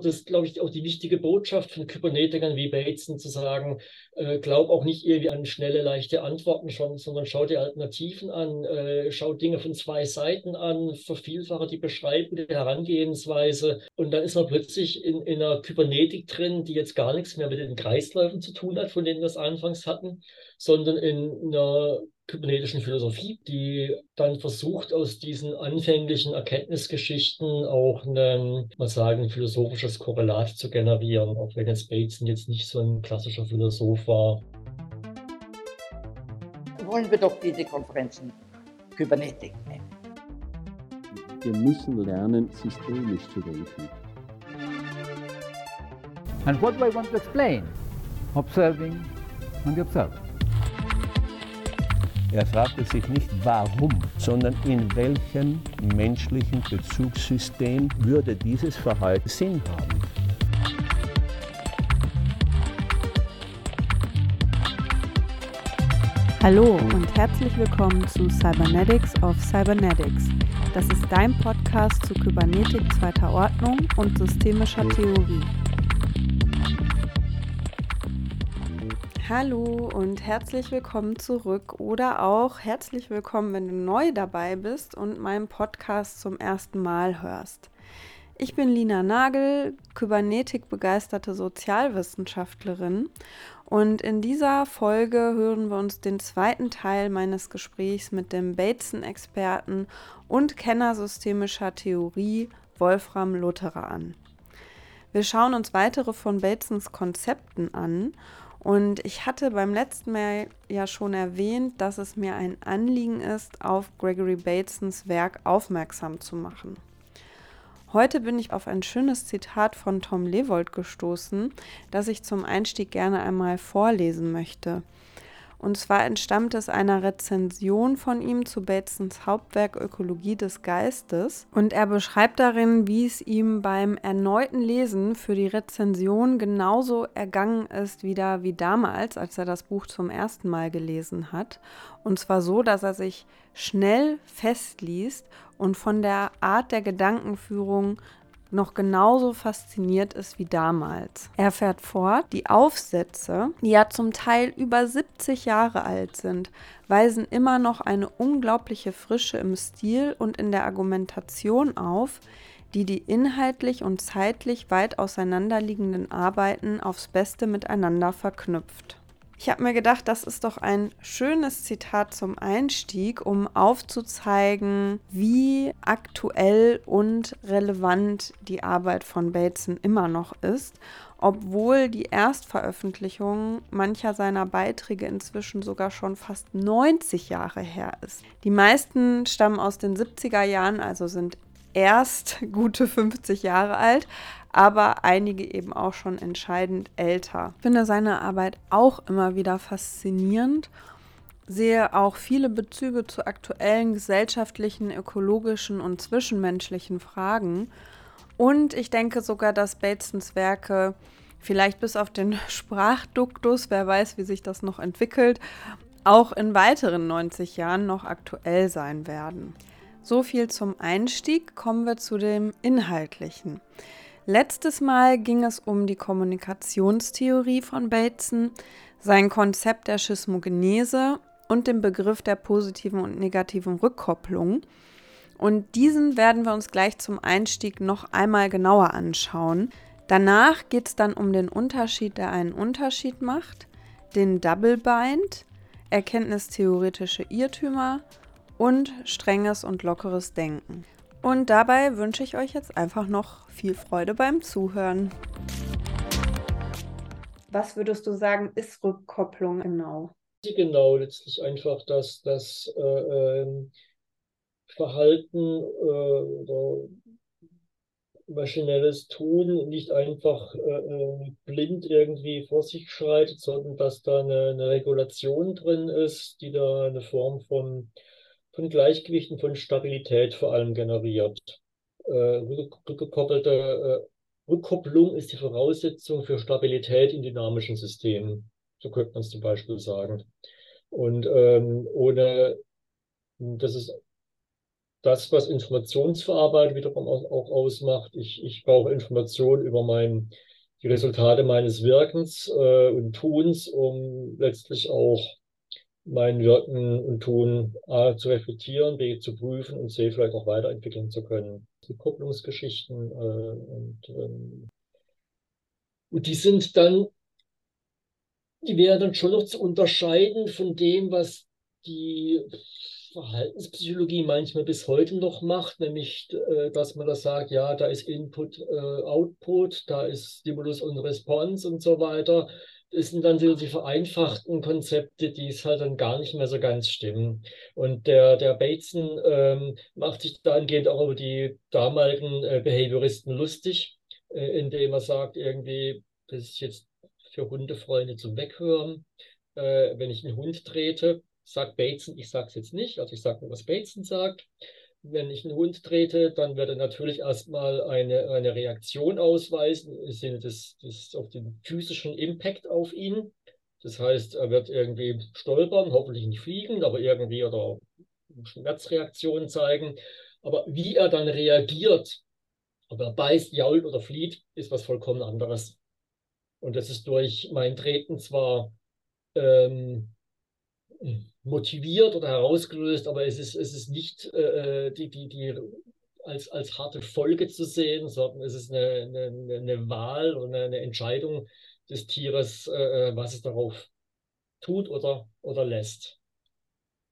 Das ist, glaube ich, auch die wichtige Botschaft von Kybernetikern wie Bateson zu sagen, äh, glaub auch nicht irgendwie an schnelle, leichte Antworten schon, sondern schau dir Alternativen an, äh, schau Dinge von zwei Seiten an, vervielfache die Beschreibung der Herangehensweise und dann ist man plötzlich in, in einer Kybernetik drin, die jetzt gar nichts mehr mit den Kreisläufen zu tun hat, von denen wir es anfangs hatten, sondern in einer kybernetischen Philosophie, die dann versucht, aus diesen anfänglichen Erkenntnisgeschichten auch ein, mal sagen, philosophisches Korrelat zu generieren, auch wenn jetzt Bateson jetzt nicht so ein klassischer Philosoph war. Wollen wir doch diese Konferenzen Kybernetik nennen. Wir müssen lernen, systemisch zu denken. And what do I want to explain? Observing and observing. Er fragte sich nicht warum, sondern in welchem menschlichen Bezugssystem würde dieses Verhalten Sinn haben. Hallo und herzlich willkommen zu Cybernetics of Cybernetics. Das ist dein Podcast zu Kybernetik zweiter Ordnung und systemischer Theorie. Hallo und herzlich willkommen zurück oder auch herzlich willkommen, wenn du neu dabei bist und meinen Podcast zum ersten Mal hörst. Ich bin Lina Nagel, Kybernetik-begeisterte Sozialwissenschaftlerin und in dieser Folge hören wir uns den zweiten Teil meines Gesprächs mit dem Bateson-Experten und Kenner systemischer Theorie Wolfram Lutherer an. Wir schauen uns weitere von Batesons Konzepten an und ich hatte beim letzten Mal ja schon erwähnt, dass es mir ein Anliegen ist, auf Gregory Batesons Werk aufmerksam zu machen. Heute bin ich auf ein schönes Zitat von Tom Levold gestoßen, das ich zum Einstieg gerne einmal vorlesen möchte. Und zwar entstammt es einer Rezension von ihm zu Batesons Hauptwerk Ökologie des Geistes. Und er beschreibt darin, wie es ihm beim erneuten Lesen für die Rezension genauso ergangen ist wieder wie damals, als er das Buch zum ersten Mal gelesen hat. Und zwar so, dass er sich schnell festliest und von der Art der Gedankenführung noch genauso fasziniert ist wie damals. Er fährt fort, die Aufsätze, die ja zum Teil über 70 Jahre alt sind, weisen immer noch eine unglaubliche Frische im Stil und in der Argumentation auf, die die inhaltlich und zeitlich weit auseinanderliegenden Arbeiten aufs Beste miteinander verknüpft. Ich habe mir gedacht, das ist doch ein schönes Zitat zum Einstieg, um aufzuzeigen, wie aktuell und relevant die Arbeit von Bateson immer noch ist, obwohl die Erstveröffentlichung mancher seiner Beiträge inzwischen sogar schon fast 90 Jahre her ist. Die meisten stammen aus den 70er Jahren, also sind erst gute 50 Jahre alt, aber einige eben auch schon entscheidend älter. Ich finde seine Arbeit auch immer wieder faszinierend, sehe auch viele Bezüge zu aktuellen gesellschaftlichen, ökologischen und zwischenmenschlichen Fragen. Und ich denke sogar, dass Batesons Werke vielleicht bis auf den Sprachduktus, wer weiß, wie sich das noch entwickelt, auch in weiteren 90 Jahren noch aktuell sein werden. So viel zum Einstieg, kommen wir zu dem Inhaltlichen. Letztes Mal ging es um die Kommunikationstheorie von Bateson, sein Konzept der Schismogenese und den Begriff der positiven und negativen Rückkopplung. Und diesen werden wir uns gleich zum Einstieg noch einmal genauer anschauen. Danach geht es dann um den Unterschied, der einen Unterschied macht, den Double Bind, erkenntnistheoretische Irrtümer und strenges und lockeres Denken. Und dabei wünsche ich euch jetzt einfach noch viel Freude beim Zuhören. Was würdest du sagen, ist Rückkopplung genau? Genau, letztlich einfach, dass das äh, ähm, Verhalten äh, oder maschinelles Tun nicht einfach äh, äh, blind irgendwie vor sich schreitet, sondern dass da eine, eine Regulation drin ist, die da eine Form von von Gleichgewichten von Stabilität vor allem generiert. Äh, rückgekoppelte äh, Rückkopplung ist die Voraussetzung für Stabilität in dynamischen Systemen. So könnte man es zum Beispiel sagen. Und ähm, ohne, das ist das, was Informationsverarbeitung wiederum auch ausmacht. Ich, ich brauche Informationen über mein, die Resultate meines Wirkens äh, und Tuns, um letztlich auch mein Wirken und Tun A, zu reflektieren, B, zu prüfen und C, vielleicht auch weiterentwickeln zu können. Die Kupplungsgeschichten äh, und, ähm, und die sind dann, die wären dann schon noch zu unterscheiden von dem, was die Verhaltenspsychologie manchmal bis heute noch macht, nämlich, äh, dass man da sagt, ja, da ist Input, äh, Output, da ist Stimulus und Response und so weiter. Das sind dann so die vereinfachten Konzepte, die es halt dann gar nicht mehr so ganz stimmen. Und der, der Bateson ähm, macht sich dahingehend auch über die damaligen äh, Behavioristen lustig, äh, indem er sagt, irgendwie, das ist jetzt für Hundefreunde zum Weghören, äh, wenn ich einen Hund trete sagt Bateson, ich sage es jetzt nicht, also ich sage nur, was Bateson sagt. Wenn ich einen Hund trete, dann wird er natürlich erstmal eine, eine Reaktion ausweisen im Sinne des, des auf den physischen Impact auf ihn. Das heißt, er wird irgendwie stolpern, hoffentlich nicht fliegen, aber irgendwie oder Schmerzreaktionen zeigen. Aber wie er dann reagiert, ob er beißt, jault oder flieht, ist was vollkommen anderes. Und das ist durch mein Treten zwar ähm, motiviert oder herausgelöst, aber es ist, es ist nicht äh, äh, die, die, die als, als harte Folge zu sehen, sondern es ist eine, eine, eine Wahl oder eine Entscheidung des Tieres, äh, äh, was es darauf tut oder, oder lässt.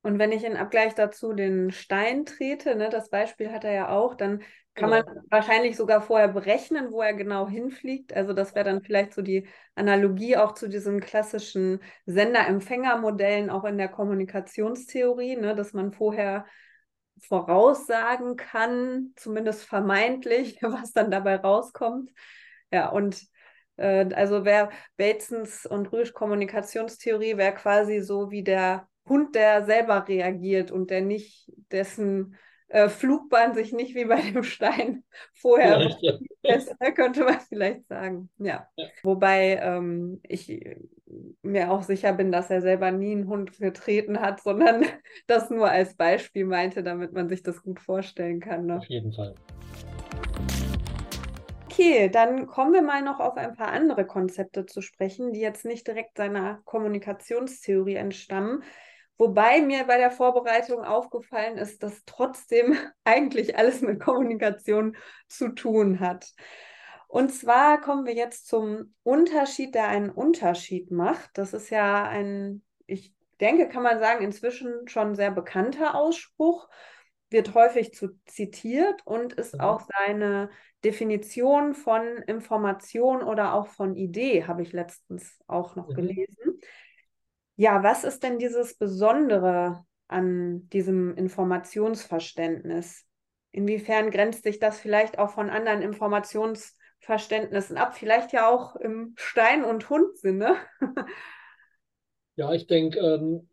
Und wenn ich in Abgleich dazu den Stein trete, ne, das Beispiel hat er ja auch, dann kann man wahrscheinlich sogar vorher berechnen, wo er genau hinfliegt. Also das wäre dann vielleicht so die Analogie auch zu diesen klassischen Sender-Empfänger-Modellen auch in der Kommunikationstheorie, ne, dass man vorher voraussagen kann, zumindest vermeintlich, was dann dabei rauskommt. Ja, und äh, also wäre Batesons und Rüsch Kommunikationstheorie wäre quasi so wie der Hund, der selber reagiert und der nicht dessen äh, Flugbahn sich nicht wie bei dem Stein vorher ja. fest, könnte man vielleicht sagen. Ja. ja. Wobei ähm, ich mir auch sicher bin, dass er selber nie einen Hund getreten hat, sondern das nur als Beispiel meinte, damit man sich das gut vorstellen kann. Ne? Auf jeden Fall. Okay, dann kommen wir mal noch auf ein paar andere Konzepte zu sprechen, die jetzt nicht direkt seiner Kommunikationstheorie entstammen, Wobei mir bei der Vorbereitung aufgefallen ist, dass trotzdem eigentlich alles mit Kommunikation zu tun hat. Und zwar kommen wir jetzt zum Unterschied, der einen Unterschied macht. Das ist ja ein, ich denke, kann man sagen, inzwischen schon sehr bekannter Ausspruch, wird häufig zu zitiert und ist mhm. auch seine Definition von Information oder auch von Idee, habe ich letztens auch noch mhm. gelesen. Ja, was ist denn dieses Besondere an diesem Informationsverständnis? Inwiefern grenzt sich das vielleicht auch von anderen Informationsverständnissen ab? Vielleicht ja auch im Stein- und Hund-Sinne? ja, ich denke, ähm,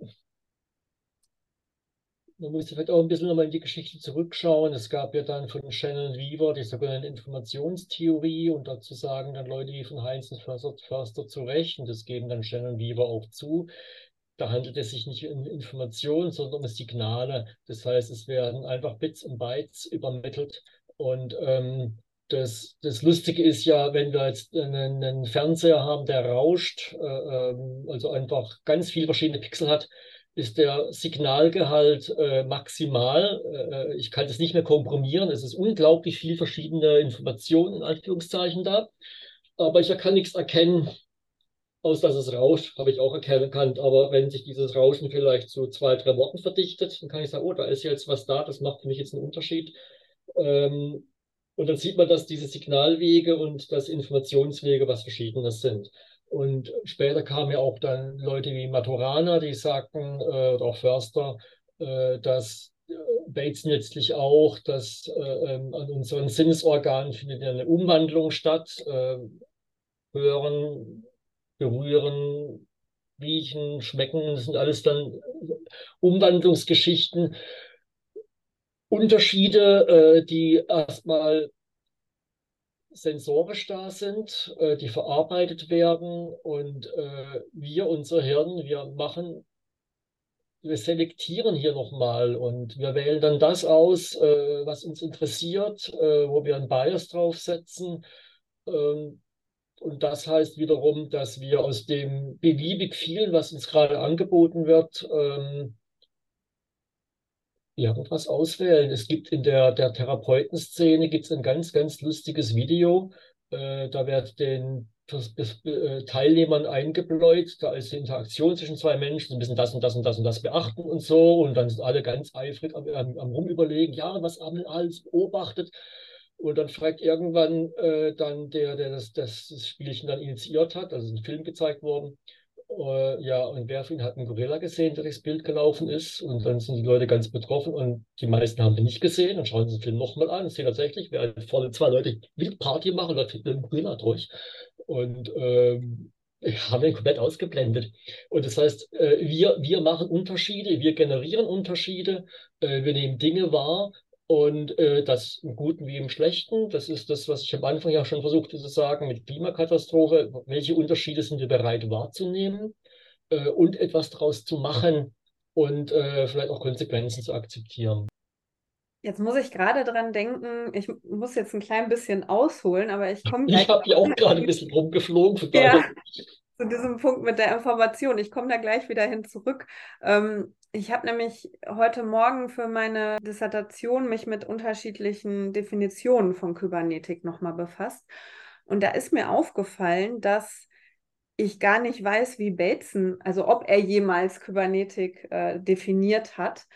man muss vielleicht auch ein bisschen nochmal in die Geschichte zurückschauen. Es gab ja dann von Shannon Weaver die sogenannte Informationstheorie und dazu sagen dann Leute wie von Heinz und Förster, Förster zu Recht, und das geben dann Shannon Weaver auch zu. Da handelt es sich nicht um Informationen, sondern um Signale. Das heißt, es werden einfach Bits und Bytes übermittelt. Und ähm, das, das Lustige ist ja, wenn wir jetzt einen, einen Fernseher haben, der rauscht, äh, ähm, also einfach ganz viele verschiedene Pixel hat, ist der Signalgehalt äh, maximal. Äh, ich kann das nicht mehr komprimieren. Es ist unglaublich viel verschiedene Informationen in Anführungszeichen da. Aber ich kann nichts erkennen, aus dass es rauscht, habe ich auch erkannt. Aber wenn sich dieses Rauschen vielleicht zu zwei, drei Worten verdichtet, dann kann ich sagen, oh, da ist jetzt was da, das macht für mich jetzt einen Unterschied. Ähm, und dann sieht man, dass diese Signalwege und das Informationswege was Verschiedenes sind. Und später kamen ja auch dann Leute wie Maturana, die sagten, äh, oder auch Förster, äh, dass äh, Bateson letztlich auch, dass äh, ähm, an unseren Sinnesorganen findet ja eine Umwandlung statt. Äh, hören, berühren, riechen, schmecken, das sind alles dann Umwandlungsgeschichten. Unterschiede, äh, die erstmal sensorisch da sind, äh, die verarbeitet werden und äh, wir, unser Hirn, wir machen wir selektieren hier nochmal und wir wählen dann das aus, äh, was uns interessiert, äh, wo wir einen Bias draufsetzen. Ähm, und das heißt wiederum, dass wir aus dem beliebig vielen, was uns gerade angeboten wird, ähm, irgendwas auswählen. Es gibt in der, der Therapeutenszene gibt's ein ganz, ganz lustiges Video. Äh, da wird den das, das, äh, Teilnehmern eingebläut, da ist die Interaktion zwischen zwei Menschen, sie müssen das und das und das und das beachten und so. Und dann sind alle ganz eifrig am, am, am Rumüberlegen, ja, was haben wir alles beobachtet? Und dann fragt irgendwann äh, dann der, der das, das, das Spielchen dann initiiert hat, also ist ein Film gezeigt worden, Uh, ja, und wer von Ihnen hat einen Gorilla gesehen, der durchs Bild gelaufen ist? Und dann sind die Leute ganz betroffen und die meisten haben den nicht gesehen. Dann schauen sie den Film nochmal an und sehen tatsächlich, wer vorne zwei Leute wild Party machen, läuft mit einem Gorilla durch. Und ähm, haben den komplett ausgeblendet. Und das heißt, äh, wir, wir machen Unterschiede, wir generieren Unterschiede, äh, wir nehmen Dinge wahr und äh, das im Guten wie im Schlechten. Das ist das, was ich am Anfang ja schon versuchte zu sagen mit Klimakatastrophe. Welche Unterschiede sind wir bereit wahrzunehmen äh, und etwas daraus zu machen und äh, vielleicht auch Konsequenzen zu akzeptieren. Jetzt muss ich gerade dran denken, ich muss jetzt ein klein bisschen ausholen, aber ich komme gleich. Ich habe ja auch gerade ein bisschen rumgeflogen. Ja, zu diesem Punkt mit der Information. Ich komme da gleich wieder hin zurück. Ähm, ich habe nämlich heute Morgen für meine Dissertation mich mit unterschiedlichen Definitionen von Kybernetik nochmal befasst. Und da ist mir aufgefallen, dass ich gar nicht weiß, wie Bateson, also ob er jemals Kybernetik äh, definiert hat.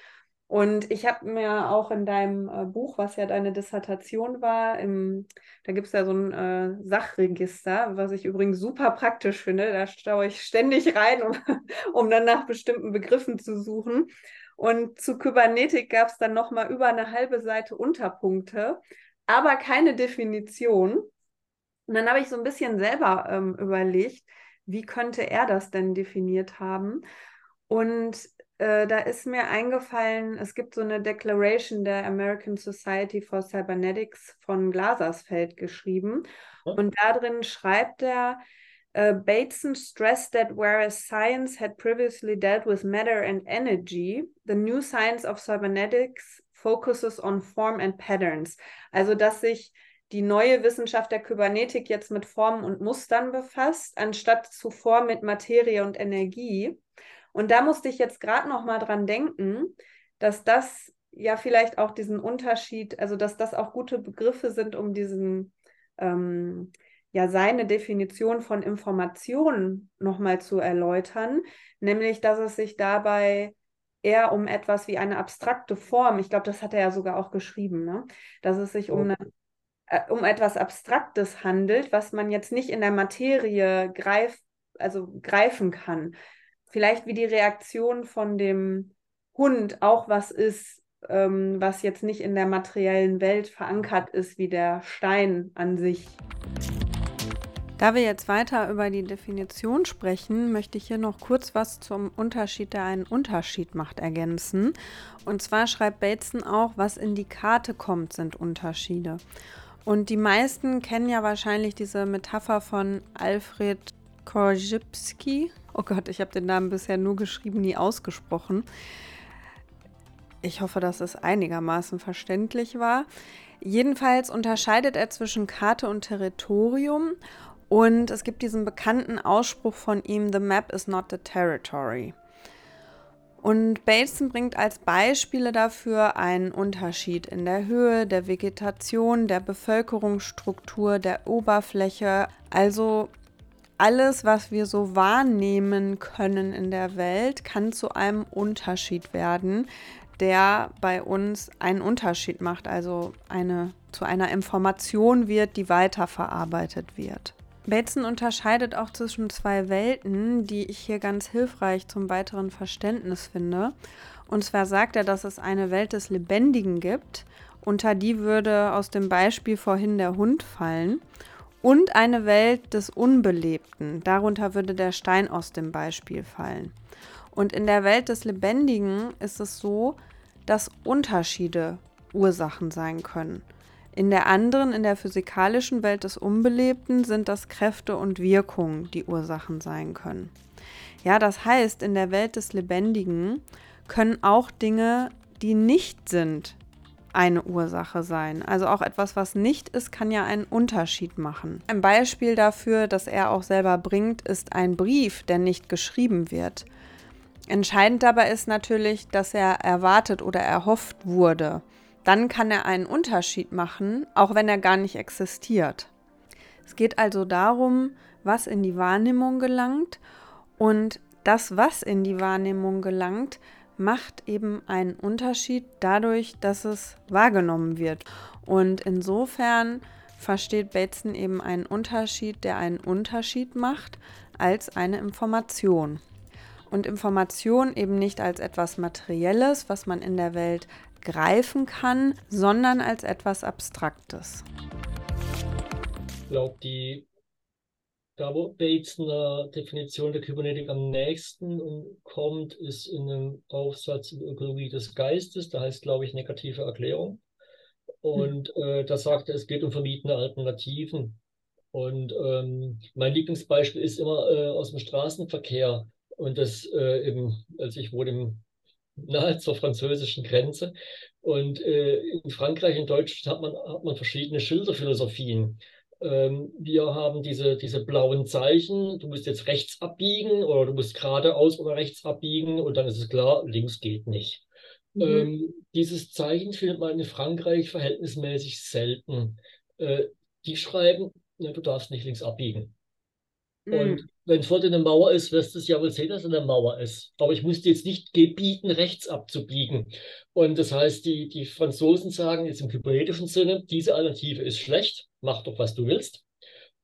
Und ich habe mir auch in deinem äh, Buch, was ja deine Dissertation war, im, da gibt es ja so ein äh, Sachregister, was ich übrigens super praktisch finde. Da schaue ich ständig rein, um, um dann nach bestimmten Begriffen zu suchen. Und zu Kybernetik gab es dann nochmal über eine halbe Seite Unterpunkte, aber keine Definition. Und dann habe ich so ein bisschen selber ähm, überlegt, wie könnte er das denn definiert haben? Und äh, da ist mir eingefallen, es gibt so eine Declaration der American Society for Cybernetics von Glasersfeld geschrieben. Und darin schreibt er, uh, Bateson stressed that whereas science had previously dealt with matter and energy, the new science of cybernetics focuses on form and patterns. Also, dass sich die neue Wissenschaft der Kybernetik jetzt mit Formen und Mustern befasst, anstatt zuvor mit Materie und Energie. Und da musste ich jetzt gerade noch mal dran denken, dass das ja vielleicht auch diesen Unterschied, also dass das auch gute Begriffe sind, um diesen ähm, ja seine Definition von Information nochmal zu erläutern, nämlich dass es sich dabei eher um etwas wie eine abstrakte Form, ich glaube, das hat er ja sogar auch geschrieben, ne? dass es sich um, eine, äh, um etwas Abstraktes handelt, was man jetzt nicht in der Materie greif, also greifen kann vielleicht wie die Reaktion von dem Hund auch was ist, ähm, was jetzt nicht in der materiellen Welt verankert ist, wie der Stein an sich. Da wir jetzt weiter über die Definition sprechen, möchte ich hier noch kurz was zum Unterschied, der einen Unterschied macht, ergänzen. Und zwar schreibt Bateson auch, was in die Karte kommt, sind Unterschiede. Und die meisten kennen ja wahrscheinlich diese Metapher von Alfred Korzybski. Oh Gott, ich habe den Namen bisher nur geschrieben, nie ausgesprochen. Ich hoffe, dass es einigermaßen verständlich war. Jedenfalls unterscheidet er zwischen Karte und Territorium und es gibt diesen bekannten Ausspruch von ihm, The map is not the territory. Und Bateson bringt als Beispiele dafür einen Unterschied in der Höhe, der Vegetation, der Bevölkerungsstruktur, der Oberfläche. Also alles, was wir so wahrnehmen können in der Welt, kann zu einem Unterschied werden, der bei uns einen Unterschied macht, also eine, zu einer Information wird, die weiterverarbeitet wird. Bateson unterscheidet auch zwischen zwei Welten, die ich hier ganz hilfreich zum weiteren Verständnis finde. Und zwar sagt er, dass es eine Welt des Lebendigen gibt, unter die würde aus dem Beispiel vorhin der Hund fallen und eine Welt des Unbelebten. Darunter würde der Stein aus dem Beispiel fallen. Und in der Welt des Lebendigen ist es so, dass Unterschiede Ursachen sein können. In der anderen, in der physikalischen Welt des Unbelebten, sind das Kräfte und Wirkungen, die Ursachen sein können. Ja, das heißt, in der Welt des Lebendigen können auch Dinge, die nicht sind, eine Ursache sein. Also auch etwas, was nicht ist, kann ja einen Unterschied machen. Ein Beispiel dafür, das er auch selber bringt, ist ein Brief, der nicht geschrieben wird. Entscheidend dabei ist natürlich, dass er erwartet oder erhofft wurde. Dann kann er einen Unterschied machen, auch wenn er gar nicht existiert. Es geht also darum, was in die Wahrnehmung gelangt und das, was in die Wahrnehmung gelangt, macht eben einen Unterschied dadurch, dass es wahrgenommen wird. Und insofern versteht Bateson eben einen Unterschied, der einen Unterschied macht, als eine Information. Und Information eben nicht als etwas Materielles, was man in der Welt greifen kann, sondern als etwas Abstraktes. Ich glaube, die da, wo Bates einer Definition der Kybernetik am nächsten kommt, ist in einem Aufsatz über Ökologie des Geistes, da heißt, glaube ich, negative Erklärung. Und äh, da sagt er, es geht um vermiedene Alternativen. Und ähm, mein Lieblingsbeispiel ist immer äh, aus dem Straßenverkehr. Und das äh, eben, also ich wohne im, nahe zur französischen Grenze. Und äh, in Frankreich, in Deutschland hat man, hat man verschiedene Schilderphilosophien ähm, wir haben diese, diese blauen Zeichen, du musst jetzt rechts abbiegen oder du musst geradeaus oder rechts abbiegen und dann ist es klar, links geht nicht. Mhm. Ähm, dieses Zeichen findet man in Frankreich verhältnismäßig selten. Äh, die schreiben, ja, du darfst nicht links abbiegen. Mhm. Und wenn vor dir eine Mauer ist, wirst du es ja wohl sehen, dass es eine Mauer ist. Aber ich musste jetzt nicht gebieten, rechts abzubiegen. Und das heißt, die, die Franzosen sagen jetzt im kybernetischen Sinne, diese Alternative ist schlecht, mach doch, was du willst.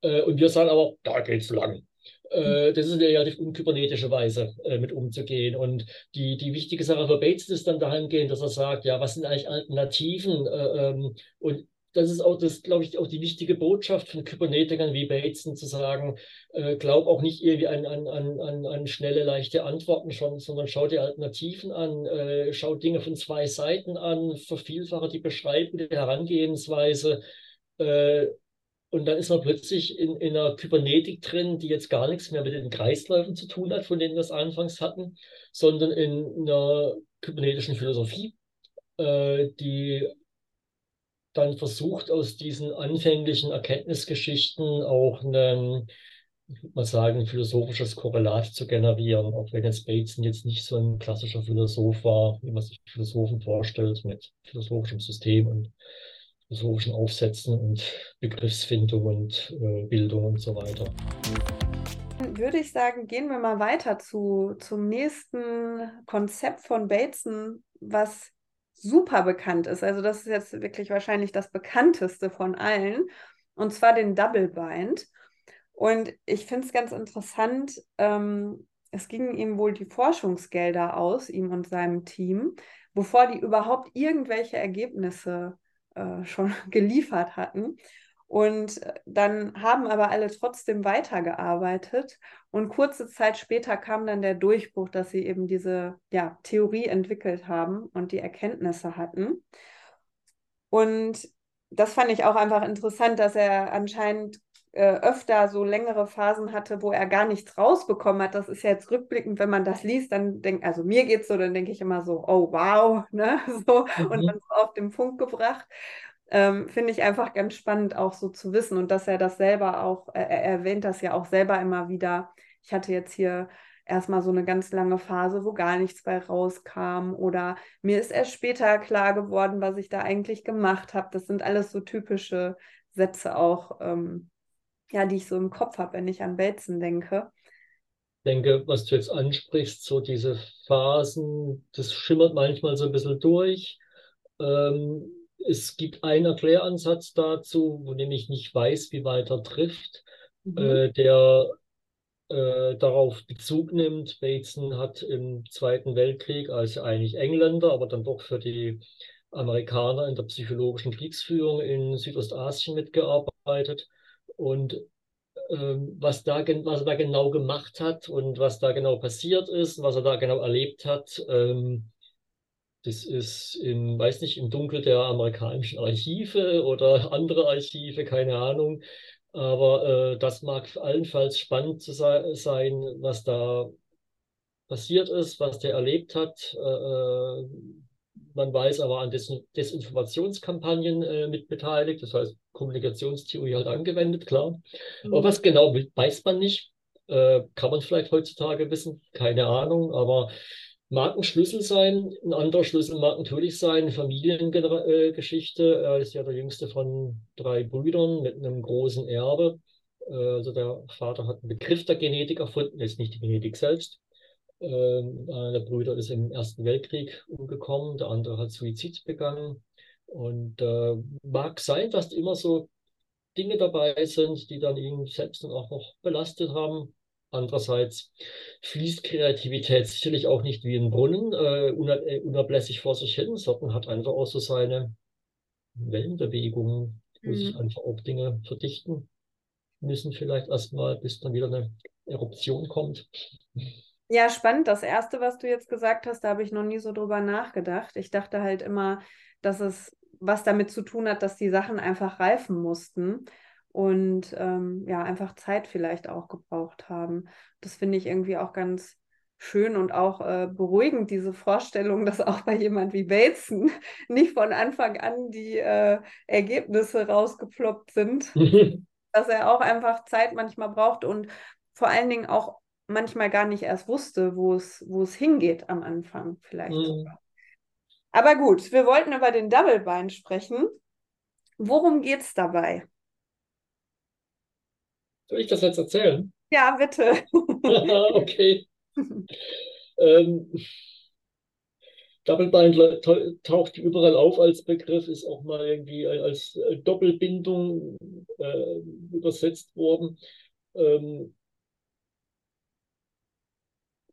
Äh, und wir sagen aber, da geht's lang. Äh, das ist eine relativ unkybernetische Weise, äh, mit umzugehen. Und die, die wichtige Sache für Bates ist dann dahingehend, dass er sagt, ja, was sind eigentlich Alternativen? Äh, ähm, und das ist auch, das glaube ich, auch die wichtige Botschaft von Kybernetikern wie Bateson zu sagen, äh, glaub auch nicht irgendwie an, an, an, an schnelle, leichte Antworten schon, sondern schau dir Alternativen an, äh, schau Dinge von zwei Seiten an, vervielfache die Beschreibung, die Herangehensweise. Äh, und dann ist man plötzlich in, in einer Kybernetik drin, die jetzt gar nichts mehr mit den Kreisläufen zu tun hat, von denen wir es anfangs hatten, sondern in einer kybernetischen Philosophie, äh, die dann versucht, aus diesen anfänglichen Erkenntnisgeschichten auch ein, ich würde mal sagen, philosophisches Korrelat zu generieren, auch wenn jetzt Bateson jetzt nicht so ein klassischer Philosoph war, wie man sich Philosophen vorstellt, mit philosophischem System und philosophischen Aufsätzen und Begriffsfindung und äh, Bildung und so weiter. Würde ich sagen, gehen wir mal weiter zu, zum nächsten Konzept von Bateson, was super bekannt ist. Also das ist jetzt wirklich wahrscheinlich das bekannteste von allen, und zwar den Double Bind. Und ich finde es ganz interessant, ähm, es gingen ihm wohl die Forschungsgelder aus, ihm und seinem Team, bevor die überhaupt irgendwelche Ergebnisse äh, schon geliefert hatten. Und äh, dann haben aber alle trotzdem weitergearbeitet. Und kurze Zeit später kam dann der Durchbruch, dass sie eben diese ja, Theorie entwickelt haben und die Erkenntnisse hatten. Und das fand ich auch einfach interessant, dass er anscheinend äh, öfter so längere Phasen hatte, wo er gar nichts rausbekommen hat. Das ist ja jetzt rückblickend, wenn man das liest, dann denkt, also mir geht es so, dann denke ich immer so, oh wow, ne? So, mhm. und dann so auf den Punkt gebracht ähm, finde ich einfach ganz spannend auch so zu wissen und dass er das selber auch, äh, er erwähnt das ja auch selber immer wieder. Ich hatte jetzt hier erstmal so eine ganz lange Phase, wo gar nichts bei rauskam oder mir ist erst später klar geworden, was ich da eigentlich gemacht habe. Das sind alles so typische Sätze auch, ähm, ja, die ich so im Kopf habe, wenn ich an Bateson denke. Ich denke, was du jetzt ansprichst, so diese Phasen, das schimmert manchmal so ein bisschen durch. Ähm, es gibt einen Erkläransatz dazu, wo nämlich nicht weiß, wie weit er trifft, mhm. äh, der äh, darauf Bezug nimmt. Bateson hat im Zweiten Weltkrieg als eigentlich Engländer, aber dann doch für die Amerikaner in der psychologischen Kriegsführung in Südostasien mitgearbeitet. Und ähm, was, da, was er da genau gemacht hat und was da genau passiert ist, was er da genau erlebt hat, ähm, das ist im, weiß nicht, im Dunkel der amerikanischen Archive oder andere Archive, keine Ahnung. Aber äh, das mag allenfalls spannend zu sein, was da passiert ist, was der erlebt hat. Äh, man weiß aber an Des Desinformationskampagnen äh, mit beteiligt, das heißt Kommunikationstheorie halt angewendet, klar. Mhm. Aber was genau weiß man nicht, äh, kann man vielleicht heutzutage wissen, keine Ahnung, aber mag ein Schlüssel sein. Ein anderer Schlüssel mag natürlich sein, Familiengeschichte. Er ist ja der jüngste von drei Brüdern mit einem großen Erbe. Also der Vater hat einen Begriff der Genetik erfunden, jetzt nicht die Genetik selbst. Ähm, einer der Brüder ist im Ersten Weltkrieg umgekommen, der andere hat Suizid begangen. Und äh, mag sein, dass immer so Dinge dabei sind, die dann ihn selbst dann auch noch belastet haben. Andererseits fließt Kreativität sicherlich auch nicht wie ein Brunnen äh, äh unablässig vor sich hin, sondern hat einfach auch so seine Wellenbewegungen, wo mhm. sich einfach auch Dinge verdichten müssen, vielleicht erstmal, bis dann wieder eine Eruption kommt. Ja, spannend. Das Erste, was du jetzt gesagt hast, da habe ich noch nie so drüber nachgedacht. Ich dachte halt immer, dass es was damit zu tun hat, dass die Sachen einfach reifen mussten und ähm, ja, einfach Zeit vielleicht auch gebraucht haben. Das finde ich irgendwie auch ganz schön und auch äh, beruhigend, diese Vorstellung, dass auch bei jemand wie Bateson nicht von Anfang an die äh, Ergebnisse rausgeploppt sind, dass er auch einfach Zeit manchmal braucht und vor allen Dingen auch manchmal gar nicht erst wusste, wo es, wo es hingeht am Anfang vielleicht. Mhm. Aber gut, wir wollten über den Double Bind sprechen. Worum geht es dabei? Soll ich das jetzt erzählen? Ja, bitte. okay. ähm, Double Bind taucht überall auf als Begriff, ist auch mal irgendwie als Doppelbindung äh, übersetzt worden. Ähm,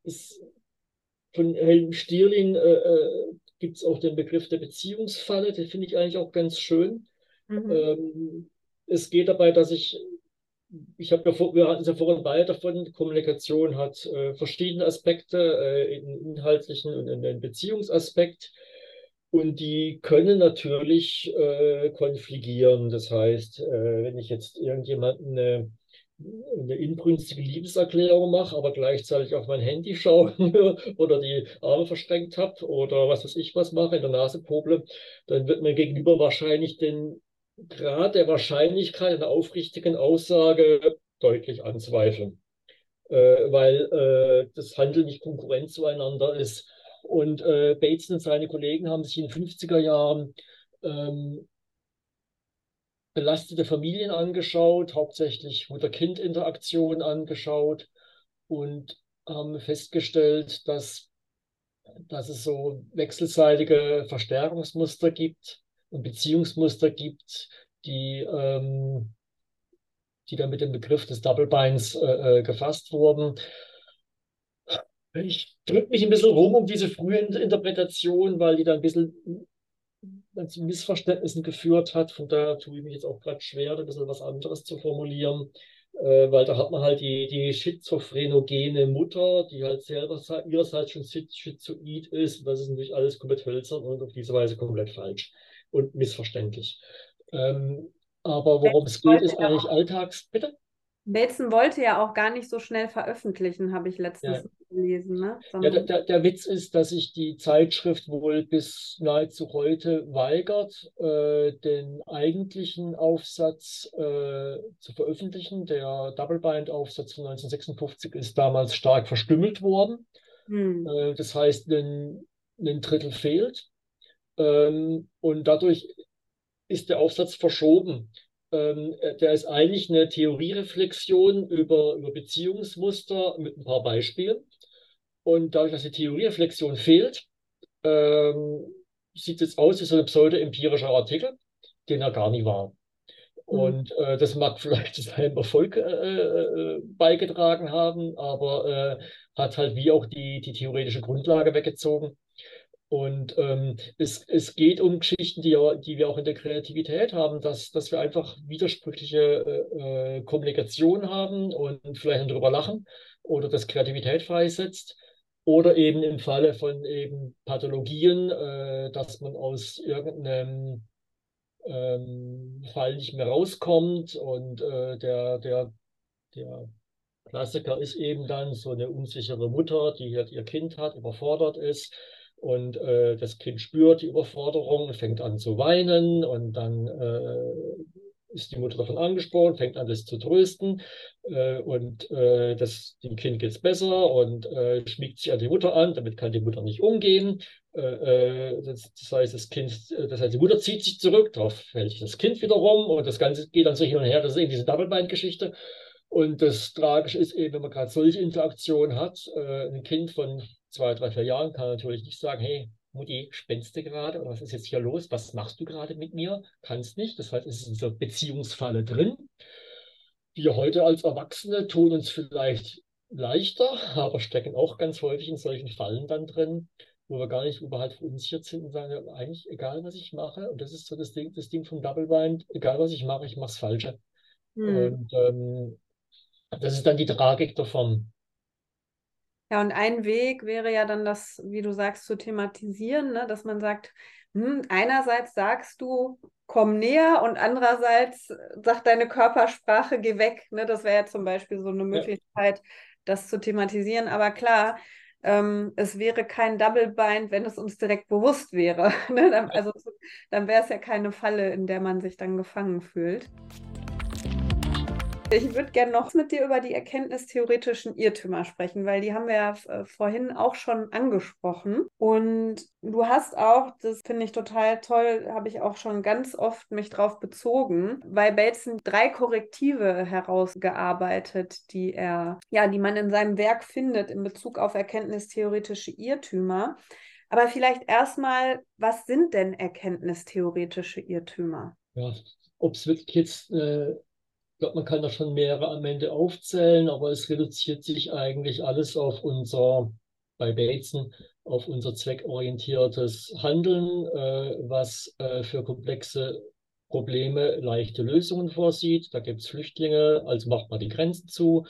ist von Helm Stierlin äh, äh gibt es auch den Begriff der Beziehungsfalle, den finde ich eigentlich auch ganz schön. Mhm. Ähm, es geht dabei, dass ich, ich habe ja vor, wir hatten es ja vorhin beide davon, Kommunikation hat äh, verschiedene Aspekte, äh, einen inhaltlichen und einen Beziehungsaspekt. Und die können natürlich äh, konfligieren. Das heißt, äh, wenn ich jetzt irgendjemanden eine eine inbrünstige Liebeserklärung mache, aber gleichzeitig auf mein Handy schaue oder die Arme verschränkt habe oder was weiß ich was mache, in der Nase poble, dann wird mein Gegenüber wahrscheinlich den Grad der Wahrscheinlichkeit einer aufrichtigen Aussage deutlich anzweifeln, äh, weil äh, das Handeln nicht Konkurrenz zueinander ist. Und äh, Bates und seine Kollegen haben sich in den 50er Jahren ähm, belastete Familien angeschaut, hauptsächlich Mutter-Kind-Interaktion angeschaut und haben festgestellt, dass, dass es so wechselseitige Verstärkungsmuster gibt Beziehungsmuster gibt, die, ähm, die dann mit dem Begriff des Double Binds äh, äh gefasst wurden. Ich drücke mich ein bisschen rum um diese frühe Interpretation, weil die dann ein bisschen zu Missverständnissen geführt hat. Von daher tue ich mich jetzt auch gerade schwer, ein bisschen was anderes zu formulieren, äh, weil da hat man halt die, die schizophrenogene Mutter, die halt selber ihrerseits schon schizoid ist. Und das ist natürlich alles komplett hölzern und auf diese Weise komplett falsch und missverständlich. Ähm, aber worum es geht, ist eigentlich Alltags. Bitte? Bateson wollte ja auch gar nicht so schnell veröffentlichen, habe ich letztens ja. gelesen. Ne? Ja, der, der, der, Witz ist, dass sich die Zeitschrift wohl bis nahezu heute weigert, äh, den eigentlichen Aufsatz äh, zu veröffentlichen. Der Double Bind-Aufsatz von 1956 ist damals stark verstümmelt worden. Hm. Äh, das heißt, ein, ein Drittel fehlt. Ähm, und dadurch ist der Aufsatz verschoben ähm, der ist eigentlich eine Theoriereflexion über, über Beziehungsmuster mit ein paar Beispielen. Und dadurch, dass die Theoriereflexion fehlt, ähm, sieht es aus wie so ein pseudo-empirischer Artikel, den er gar nie war. Mhm. Und äh, das mag vielleicht zu seinem Erfolg äh, äh, beigetragen haben, aber äh, hat halt wie auch die, die theoretische Grundlage weggezogen. Und ähm, es, es geht um Geschichten, die, die wir auch in der Kreativität haben, dass, dass wir einfach widersprüchliche äh, äh Kommunikation haben und vielleicht darüber lachen oder dass Kreativität freisetzt. Oder eben im Falle von eben Pathologien, äh, dass man aus irgendeinem ähm, Fall nicht mehr rauskommt und äh, der, der, der Klassiker ist eben dann so eine unsichere Mutter, die halt ihr Kind hat, überfordert ist und äh, das Kind spürt die Überforderung, fängt an zu weinen und dann äh, ist die Mutter davon angesprochen, fängt an, das zu trösten äh, und äh, das, dem Kind geht es besser und äh, schmiegt sich an die Mutter an, damit kann die Mutter nicht umgehen. Äh, äh, das, das, heißt, das Kind, das heißt, die Mutter zieht sich zurück, darauf fällt das Kind wieder rum und das Ganze geht dann so hin und her. Das ist eben diese Double-Bind-Geschichte. Und das Tragische ist eben, wenn man gerade solche Interaktionen hat, äh, ein Kind von zwei, drei, vier Jahren kann natürlich nicht sagen, hey, Mutti, spinnst du gerade oder was ist jetzt hier los? Was machst du gerade mit mir? Kannst nicht. Das heißt, es ist in dieser Beziehungsfalle drin. Wir heute als Erwachsene tun uns vielleicht leichter, aber stecken auch ganz häufig in solchen Fallen dann drin, wo wir gar nicht überhaupt verunsichert sind und sagen, eigentlich egal, was ich mache, und das ist so das Ding, das Ding vom Double Bind, egal, was ich mache, ich mache es Falsche. Hm. Und ähm, das ist dann die Tragik davon. Ja, und ein Weg wäre ja dann das, wie du sagst, zu thematisieren, ne? dass man sagt, hm, einerseits sagst du, komm näher und andererseits sagt deine Körpersprache, geh weg. Ne? Das wäre ja zum Beispiel so eine Möglichkeit, ja. das zu thematisieren. Aber klar, ähm, es wäre kein Double Bind, wenn es uns direkt bewusst wäre. Ne? Dann, also dann wäre es ja keine Falle, in der man sich dann gefangen fühlt. Ich würde gerne noch mit dir über die erkenntnistheoretischen Irrtümer sprechen, weil die haben wir ja äh, vorhin auch schon angesprochen. Und du hast auch, das finde ich total toll, habe ich auch schon ganz oft mich drauf bezogen, bei Bateson drei Korrektive herausgearbeitet, die er, ja, die man in seinem Werk findet in Bezug auf erkenntnistheoretische Irrtümer. Aber vielleicht erstmal, was sind denn erkenntnistheoretische Irrtümer? Ja, ob es wirklich jetzt äh, glaube, man kann da schon mehrere am Ende aufzählen, aber es reduziert sich eigentlich alles auf unser, bei Bateson, auf unser zweckorientiertes Handeln, äh, was äh, für komplexe Probleme leichte Lösungen vorsieht. Da gibt es Flüchtlinge, also macht man die Grenzen zu.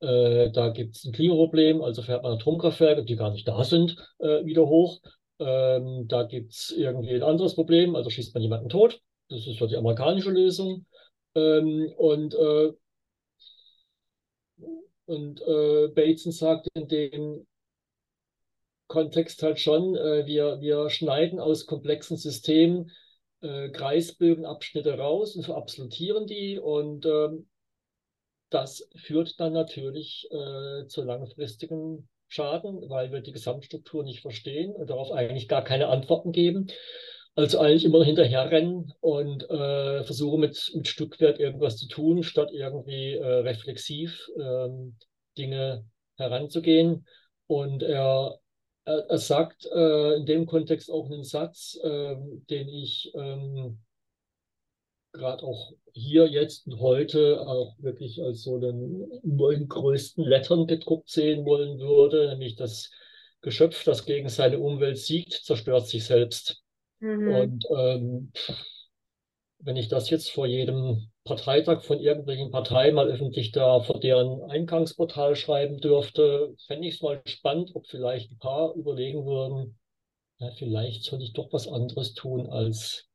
Äh, da gibt es ein Klimaproblem, also fährt man Atomkraftwerke, die gar nicht da sind, äh, wieder hoch. Ähm, da gibt es irgendwie ein anderes Problem, also schießt man jemanden tot. Das ist so die amerikanische Lösung. Ähm, und äh, und äh, Bateson sagt in dem Kontext halt schon, äh, wir, wir schneiden aus komplexen Systemen äh, Kreisbögenabschnitte raus und verabsolutieren die und ähm, das führt dann natürlich äh, zu langfristigen Schaden, weil wir die Gesamtstruktur nicht verstehen und darauf eigentlich gar keine Antworten geben. Also eigentlich immer hinterherrennen und äh, versuche mit, mit Stückwert irgendwas zu tun, statt irgendwie äh, reflexiv ähm, Dinge heranzugehen. Und er, er, er sagt äh, in dem Kontext auch einen Satz, ähm, den ich ähm, gerade auch hier jetzt und heute auch wirklich als so den neuen größten Lettern gedruckt sehen wollen würde, nämlich das Geschöpf, das gegen seine Umwelt siegt, zerstört sich selbst. Mhm. Und ähm, wenn ich das jetzt vor jedem Parteitag von irgendwelchen Parteien mal öffentlich da vor deren Eingangsportal schreiben dürfte, fände ich es mal spannend, ob vielleicht ein paar überlegen würden, ja, vielleicht soll ich doch was anderes tun, als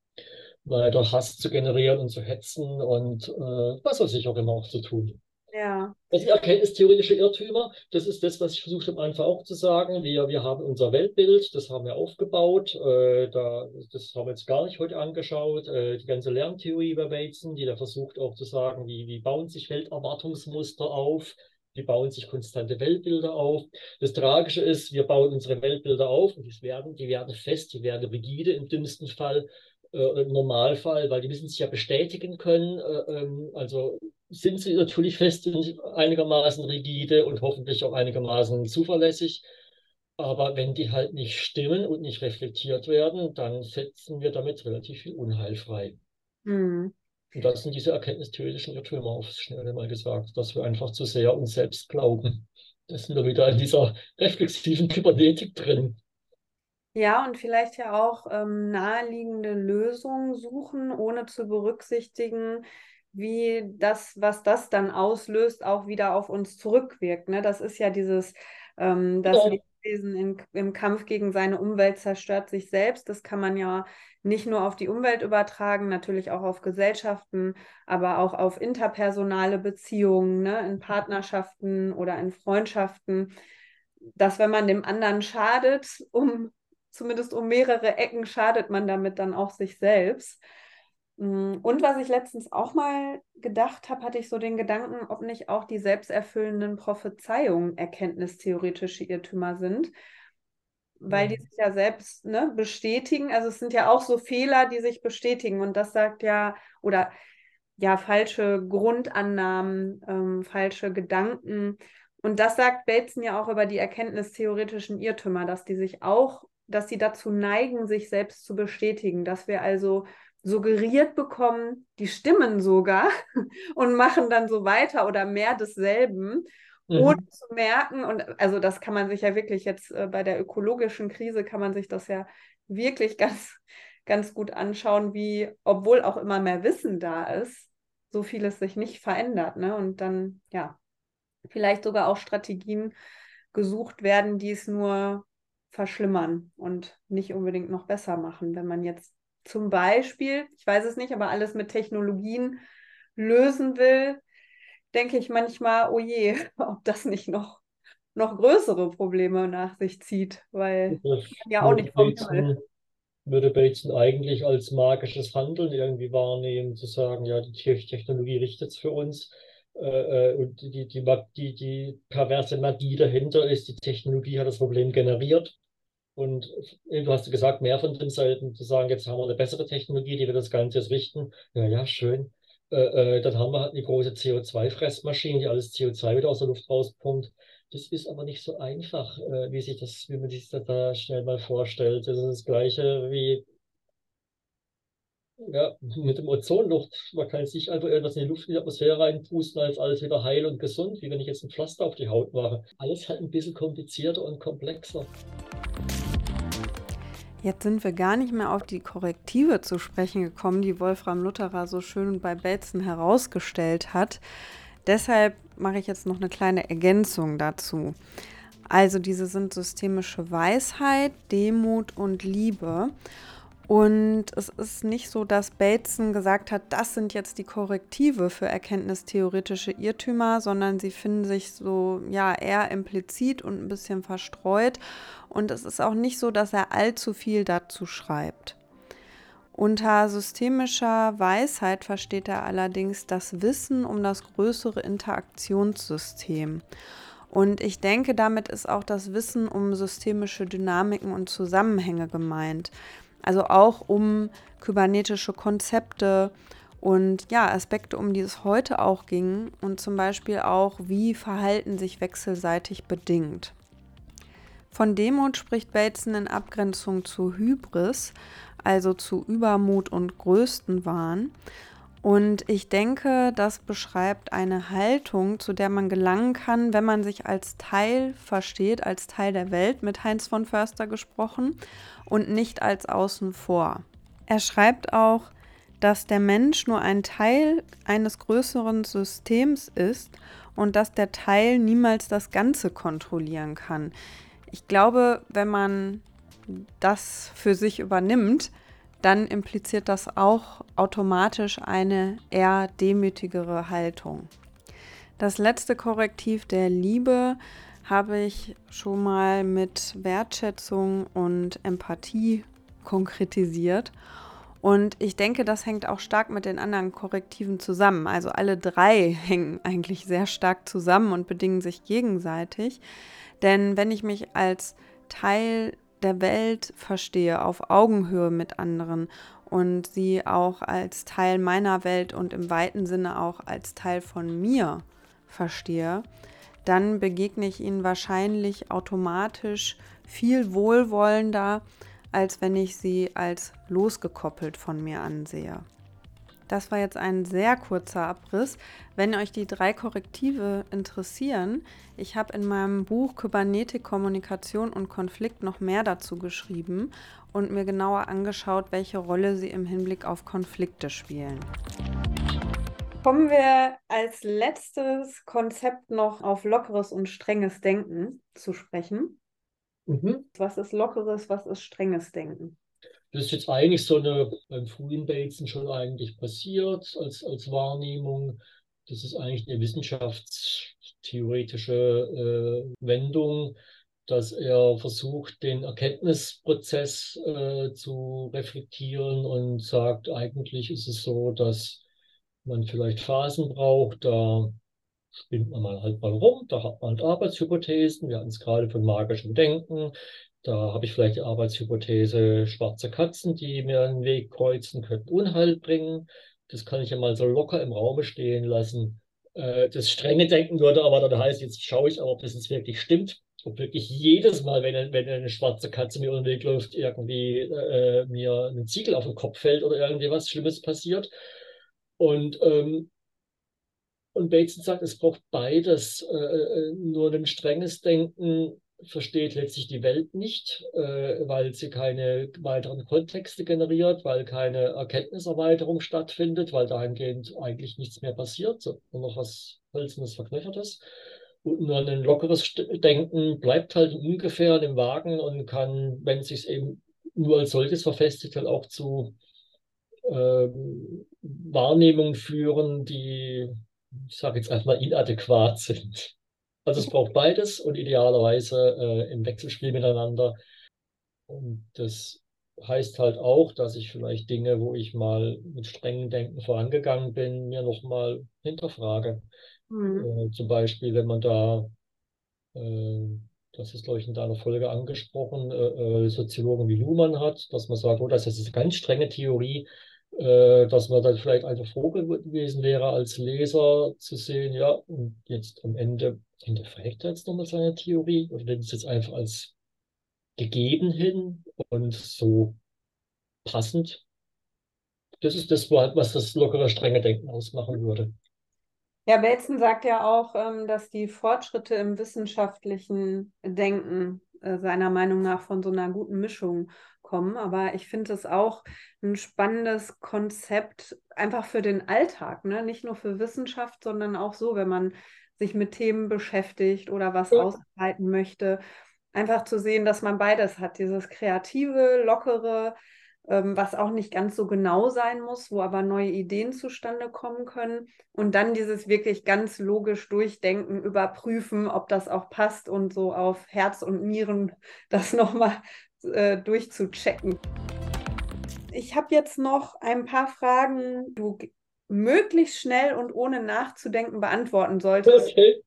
weiter Hass zu generieren und zu hetzen und äh, was weiß ich auch immer auch zu tun. Ja. Das erkenntnistheoretische Irrtümer. Das ist das, was ich versucht habe, einfach auch zu sagen. Wir, wir haben unser Weltbild, das haben wir aufgebaut. Äh, da, das haben wir jetzt gar nicht heute angeschaut. Äh, die ganze Lerntheorie bei Bateson, die da versucht auch zu sagen, wie, wie bauen sich Welterwartungsmuster auf, wie bauen sich konstante Weltbilder auf. Das Tragische ist, wir bauen unsere Weltbilder auf und die werden, die werden fest, die werden rigide im dümmsten Fall äh, Normalfall, weil die müssen sich ja bestätigen können. Äh, ähm, also sind sie natürlich fest und einigermaßen rigide und hoffentlich auch einigermaßen zuverlässig. Aber wenn die halt nicht stimmen und nicht reflektiert werden, dann setzen wir damit relativ viel Unheil frei. Mhm. Und das sind diese erkenntnistheoretischen Irrtümer, aufs Schnelle mal gesagt, dass wir einfach zu sehr uns selbst glauben. Das sind wir wieder in dieser reflexiven Kybernetik drin. Ja, und vielleicht ja auch ähm, naheliegende Lösungen suchen, ohne zu berücksichtigen, wie das, was das dann auslöst, auch wieder auf uns zurückwirkt. Ne? Das ist ja dieses, ähm, das ja. Lebewesen in, im Kampf gegen seine Umwelt zerstört sich selbst. Das kann man ja nicht nur auf die Umwelt übertragen, natürlich auch auf Gesellschaften, aber auch auf interpersonale Beziehungen, ne, in Partnerschaften oder in Freundschaften, dass wenn man dem anderen schadet, um zumindest um mehrere Ecken schadet man damit dann auch sich selbst. Mm, und was ich letztens auch mal gedacht habe, hatte ich so den Gedanken, ob nicht auch die selbsterfüllenden Prophezeiungen erkenntnistheoretische Irrtümer sind, weil die sich ja selbst ne, bestätigen. Also es sind ja auch so Fehler, die sich bestätigen. Und das sagt ja, oder ja, falsche Grundannahmen, ähm, falsche Gedanken. Und das sagt Bateson ja auch über die erkenntnistheoretischen Irrtümer, dass die sich auch, dass sie dazu neigen, sich selbst zu bestätigen, dass wir also suggeriert bekommen, die stimmen sogar und machen dann so weiter oder mehr desselben, mhm. ohne zu merken, und also das kann man sich ja wirklich jetzt äh, bei der ökologischen Krise, kann man sich das ja wirklich ganz, ganz gut anschauen, wie, obwohl auch immer mehr Wissen da ist, so vieles sich nicht verändert. Ne? Und dann, ja, vielleicht sogar auch Strategien gesucht werden, die es nur verschlimmern und nicht unbedingt noch besser machen, wenn man jetzt zum Beispiel, ich weiß es nicht, aber alles mit Technologien lösen will, denke ich manchmal, oh je, ob das nicht noch, noch größere Probleme nach sich zieht, weil ja auch nicht vom Himmel. Würde Bateson eigentlich als magisches Handeln irgendwie wahrnehmen, zu sagen, ja, die Technologie richtet es für uns. Äh, äh, und die, die, die, die perverse Magie dahinter ist, die Technologie hat das Problem generiert. Und du hast gesagt, mehr von den Seiten zu sagen, jetzt haben wir eine bessere Technologie, die wird das Ganze jetzt richten. Ja, ja, schön. Äh, äh, dann haben wir halt eine große CO2-Fressmaschine, die alles CO2 wieder aus der Luft rauspumpt. Das ist aber nicht so einfach, äh, wie, sich das, wie man sich das da schnell mal vorstellt. Das ist das Gleiche wie ja, mit dem Ozonluft. Man kann jetzt nicht einfach irgendwas in die Luft, in die Atmosphäre reinpusten, als alles wieder heil und gesund, wie wenn ich jetzt ein Pflaster auf die Haut mache. Alles halt ein bisschen komplizierter und komplexer. Jetzt sind wir gar nicht mehr auf die Korrektive zu sprechen gekommen, die Wolfram Lutherer so schön bei Bateson herausgestellt hat. Deshalb mache ich jetzt noch eine kleine Ergänzung dazu. Also diese sind systemische Weisheit, Demut und Liebe. Und es ist nicht so, dass Bateson gesagt hat, das sind jetzt die Korrektive für erkenntnistheoretische Irrtümer, sondern sie finden sich so ja eher implizit und ein bisschen verstreut. Und es ist auch nicht so, dass er allzu viel dazu schreibt. Unter systemischer Weisheit versteht er allerdings das Wissen um das größere Interaktionssystem. Und ich denke, damit ist auch das Wissen um systemische Dynamiken und Zusammenhänge gemeint. Also auch um kybernetische Konzepte und ja, Aspekte, um die es heute auch ging und zum Beispiel auch, wie Verhalten sich wechselseitig bedingt. Von Demut spricht Bateson in Abgrenzung zu Hybris, also zu Übermut und Größtenwahn. Und ich denke, das beschreibt eine Haltung, zu der man gelangen kann, wenn man sich als Teil versteht, als Teil der Welt, mit Heinz von Förster gesprochen, und nicht als außen vor. Er schreibt auch, dass der Mensch nur ein Teil eines größeren Systems ist und dass der Teil niemals das Ganze kontrollieren kann. Ich glaube, wenn man das für sich übernimmt, dann impliziert das auch automatisch eine eher demütigere Haltung. Das letzte Korrektiv der Liebe habe ich schon mal mit Wertschätzung und Empathie konkretisiert. Und ich denke, das hängt auch stark mit den anderen Korrektiven zusammen. Also alle drei hängen eigentlich sehr stark zusammen und bedingen sich gegenseitig. Denn wenn ich mich als Teil der Welt verstehe, auf Augenhöhe mit anderen und sie auch als Teil meiner Welt und im weiten Sinne auch als Teil von mir verstehe, dann begegne ich ihnen wahrscheinlich automatisch viel wohlwollender, als wenn ich sie als losgekoppelt von mir ansehe. Das war jetzt ein sehr kurzer Abriss. Wenn euch die drei Korrektive interessieren, ich habe in meinem Buch Kybernetik, Kommunikation und Konflikt noch mehr dazu geschrieben und mir genauer angeschaut, welche Rolle sie im Hinblick auf Konflikte spielen. Kommen wir als letztes Konzept noch auf lockeres und strenges Denken zu sprechen. Mhm. Was ist lockeres, was ist strenges Denken? Das ist jetzt eigentlich so eine beim frühen Bateson schon eigentlich passiert als, als Wahrnehmung. Das ist eigentlich eine wissenschaftstheoretische äh, Wendung, dass er versucht, den Erkenntnisprozess äh, zu reflektieren und sagt, eigentlich ist es so, dass man vielleicht Phasen braucht, da spinnt man mal halt mal rum, da hat man halt Arbeitshypothesen, wir hatten es gerade von magischem Denken, da habe ich vielleicht die Arbeitshypothese schwarze Katzen, die mir einen Weg kreuzen, könnten Unheil bringen. Das kann ich ja mal so locker im Raum stehen lassen. Äh, das strenge Denken würde aber dann heißen, jetzt schaue ich aber, ob das jetzt wirklich stimmt. Ob wirklich jedes Mal, wenn, wenn eine schwarze Katze mir über Weg läuft, irgendwie äh, mir ein Ziegel auf den Kopf fällt oder irgendwie was Schlimmes passiert. Und, ähm, und Bateson sagt, es braucht beides. Äh, äh nur ein strenges Denken versteht letztlich die Welt nicht, äh, weil sie keine weiteren Kontexte generiert, weil keine Erkenntniserweiterung stattfindet, weil dahingehend eigentlich nichts mehr passiert, so, nur noch was Hölzernes, Verknöchertes. Und nur ein lockeres Denken bleibt halt ungefähr im Wagen und kann, wenn es sich eben nur als solches verfestigt, halt auch zu äh, Wahrnehmungen führen, die, ich sage jetzt einfach mal, inadäquat sind. Also es braucht beides und idealerweise äh, im Wechselspiel miteinander. Und das heißt halt auch, dass ich vielleicht Dinge, wo ich mal mit strengem Denken vorangegangen bin, mir nochmal hinterfrage. Mhm. Äh, zum Beispiel, wenn man da, äh, das ist, glaube ich, in deiner Folge angesprochen, äh, äh, Soziologen wie Luhmann hat, dass man sagt, oh, das ist eine ganz strenge Theorie, äh, dass man dann vielleicht einfach froh gewesen wäre, als Leser zu sehen, ja, und jetzt am Ende hinterfragt er jetzt nochmal seine Theorie oder nimmt es jetzt einfach als gegeben hin und so passend. Das ist das, was das lockere, strenge Denken ausmachen würde. Ja, Belzen sagt ja auch, ähm, dass die Fortschritte im wissenschaftlichen Denken äh, seiner Meinung nach von so einer guten Mischung kommen. Aber ich finde es auch ein spannendes Konzept, einfach für den Alltag, ne? nicht nur für Wissenschaft, sondern auch so, wenn man sich mit Themen beschäftigt oder was ja. ausarbeiten möchte. Einfach zu sehen, dass man beides hat, dieses kreative, lockere, ähm, was auch nicht ganz so genau sein muss, wo aber neue Ideen zustande kommen können. Und dann dieses wirklich ganz logisch durchdenken, überprüfen, ob das auch passt und so auf Herz und Nieren das nochmal äh, durchzuchecken. Ich habe jetzt noch ein paar Fragen. Du möglichst schnell und ohne nachzudenken beantworten solltest. Okay.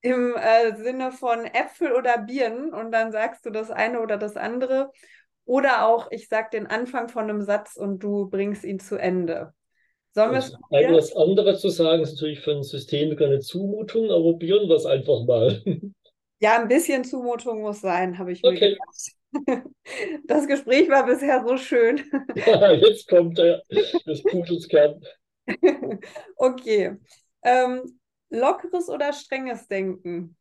Im äh, Sinne von Äpfel oder Birnen und dann sagst du das eine oder das andere. Oder auch, ich sag den Anfang von einem Satz und du bringst ihn zu Ende. Sollen wir es Etwas anderes zu sagen ist natürlich für ein System keine Zumutung, aber probieren wir es einfach mal. Ja, ein bisschen Zumutung muss sein, habe ich mir okay. gedacht. Das Gespräch war bisher so schön. Ja, jetzt kommt der, das Pudelskern. okay. Ähm, lockeres oder strenges Denken?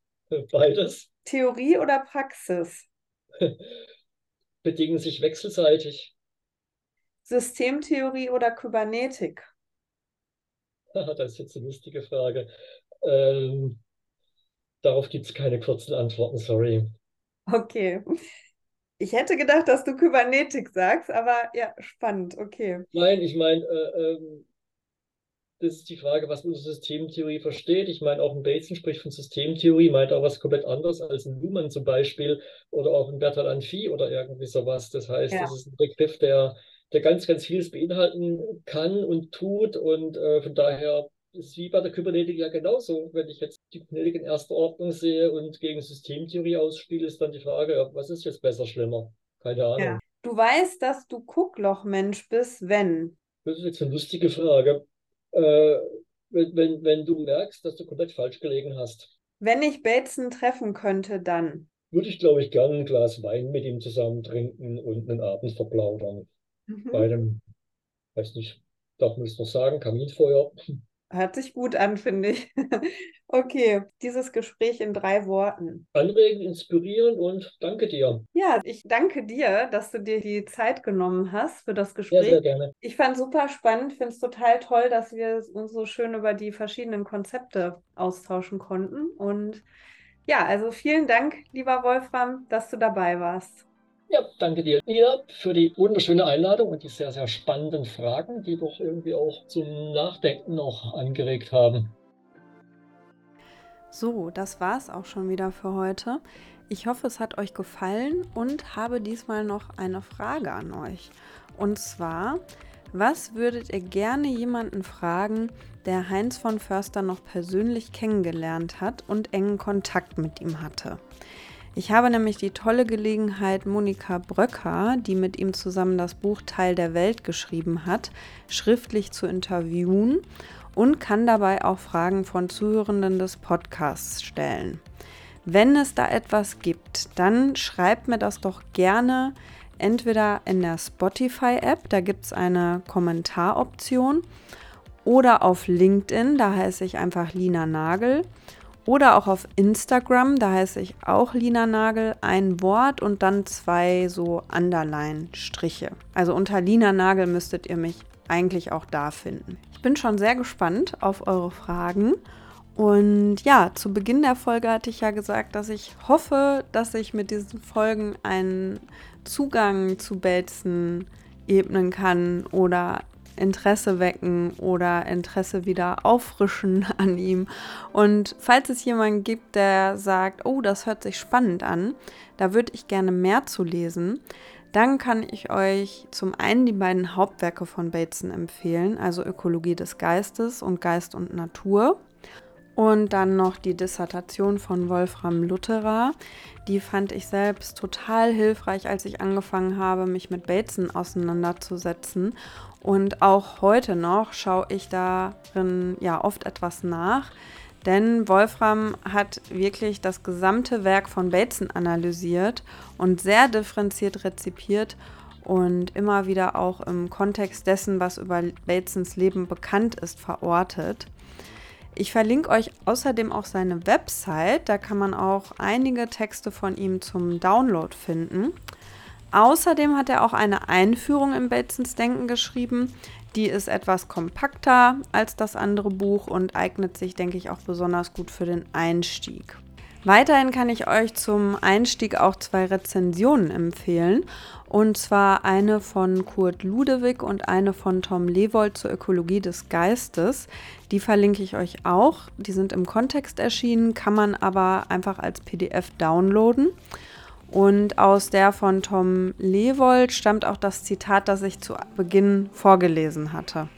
Beides. Theorie oder Praxis? Bedingen sich wechselseitig. Systemtheorie oder Kybernetik? das ist jetzt eine lustige Frage. Ähm, darauf gibt es keine kurzen Antworten, sorry. Okay. Ich hätte gedacht, dass du Kybernetik sagst, aber ja, spannend, okay. Nein, ich meine, äh, ähm, ist die Frage, was unter Systemtheorie versteht. Ich meine, auch ein Bateson spricht von Systemtheorie, meint auch was komplett anderes als ein Luhmann zum Beispiel oder auch ein Bertal Amphi oder irgendwie sowas. Das heißt, ja. das ist ein Begriff, der, der ganz, ganz vieles beinhalten kann und tut und äh, von daher ist es wie bei der Kybernetik ja genauso. Wenn ich jetzt die Kybernetik in erster Ordnung sehe und gegen Systemtheorie ausspiele, ist dann die Frage, was ist jetzt besser, schlimmer? Keine Ahnung. Ja. Du weißt, dass du Gucklochmensch bist, wenn? Das ist jetzt eine lustige Frage äh, wenn, wenn, wenn du merkst, dass du komplett falsch gelegen hast. Wenn ich Bateson treffen könnte, dann? Würde ich, glaube ich, gerne ein Glas Wein mit ihm zusammen trinken und einen Abend verplaudern. Mhm. Bei einem, weiß nicht, darf man es noch sagen, Kaminfeuer. Hört sich gut an, finde ich. okay, dieses Gespräch in drei Worten. Anregen, inspirieren und danke dir. Ja, ich danke dir, dass du dir die Zeit genommen hast für das Gespräch. Sehr, sehr gerne. Ich fand es super spannend, finde es total toll, dass wir uns so schön über die verschiedenen Konzepte austauschen konnten. Und ja, also vielen Dank, lieber Wolfram, dass du dabei warst. Ja, danke dir, Nina, für die wunderschöne Einladung und die sehr, sehr spannenden Fragen, die doch irgendwie auch zum Nachdenken noch angeregt haben. So, das war es auch schon wieder für heute. Ich hoffe, es hat euch gefallen und habe diesmal noch eine Frage an euch. Und zwar, was würdet ihr gerne jemanden fragen, der Heinz von Förster noch persönlich kennengelernt hat und engen Kontakt mit ihm hatte? Ich habe nämlich die tolle Gelegenheit, Monika Bröcker, die mit ihm zusammen das Buch Teil der Welt geschrieben hat, schriftlich zu interviewen und kann dabei auch Fragen von Zuhörenden des Podcasts stellen. Wenn es da etwas gibt, dann schreibt mir das doch gerne entweder in der Spotify-App, da gibt es eine Kommentaroption, oder auf LinkedIn, da heiße ich einfach Lina Nagel. Oder auch auf Instagram, da heiße ich auch Lina Nagel, ein Wort und dann zwei so Underline-Striche. Also unter Lina Nagel müsstet ihr mich eigentlich auch da finden. Ich bin schon sehr gespannt auf eure Fragen. Und ja, zu Beginn der Folge hatte ich ja gesagt, dass ich hoffe, dass ich mit diesen Folgen einen Zugang zu Belzen ebnen kann oder Interesse wecken oder Interesse wieder auffrischen an ihm. Und falls es jemanden gibt, der sagt, oh, das hört sich spannend an, da würde ich gerne mehr zu lesen, dann kann ich euch zum einen die beiden Hauptwerke von Bateson empfehlen, also Ökologie des Geistes und Geist und Natur. Und dann noch die Dissertation von Wolfram Lutherer. Die fand ich selbst total hilfreich, als ich angefangen habe, mich mit Bateson auseinanderzusetzen. Und auch heute noch schaue ich darin ja oft etwas nach. Denn Wolfram hat wirklich das gesamte Werk von Bateson analysiert und sehr differenziert rezipiert und immer wieder auch im Kontext dessen, was über Batesons Leben bekannt ist, verortet. Ich verlinke euch außerdem auch seine Website, da kann man auch einige Texte von ihm zum Download finden. Außerdem hat er auch eine Einführung in Batesons Denken geschrieben, die ist etwas kompakter als das andere Buch und eignet sich, denke ich, auch besonders gut für den Einstieg. Weiterhin kann ich euch zum Einstieg auch zwei Rezensionen empfehlen. Und zwar eine von Kurt Ludewig und eine von Tom Lewold zur Ökologie des Geistes. Die verlinke ich euch auch. Die sind im Kontext erschienen, kann man aber einfach als PDF downloaden. Und aus der von Tom Lewold stammt auch das Zitat, das ich zu Beginn vorgelesen hatte.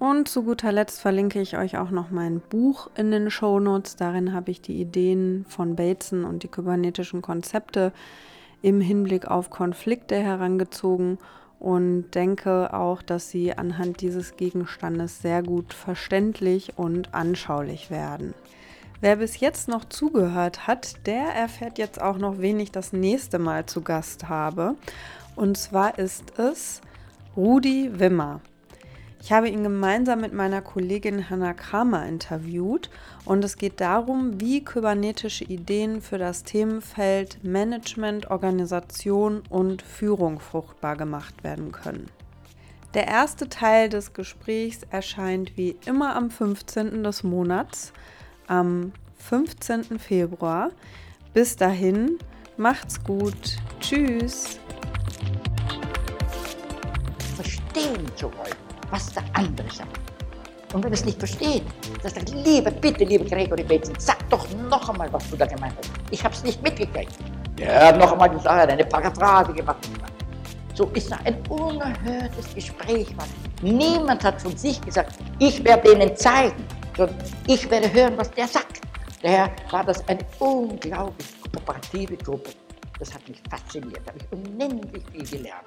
Und zu guter Letzt verlinke ich euch auch noch mein Buch in den Shownotes. Darin habe ich die Ideen von Bateson und die kybernetischen Konzepte im Hinblick auf Konflikte herangezogen und denke auch, dass sie anhand dieses Gegenstandes sehr gut verständlich und anschaulich werden. Wer bis jetzt noch zugehört hat, der erfährt jetzt auch noch, wen ich das nächste Mal zu Gast habe. Und zwar ist es Rudi Wimmer. Ich habe ihn gemeinsam mit meiner Kollegin Hanna Kramer interviewt und es geht darum, wie kybernetische Ideen für das Themenfeld Management, Organisation und Führung fruchtbar gemacht werden können. Der erste Teil des Gesprächs erscheint wie immer am 15. des Monats am 15. Februar. Bis dahin, macht's gut. Tschüss. Verstehen zu was der andere sagt. Und wenn es nicht versteht, dass er, liebe, bitte, liebe Gregory Bateson, sag doch noch einmal, was du da gemeint hast. Ich habe es nicht mitgekriegt. Er hat noch einmal gesagt, eine Paraphrase gemacht. So ist da ein unerhörtes Gespräch. Niemand hat von sich gesagt, ich werde denen zeigen, sondern ich werde hören, was der sagt. Daher war das eine unglaublich kooperative Gruppe. Das hat mich fasziniert, da habe ich unendlich viel gelernt.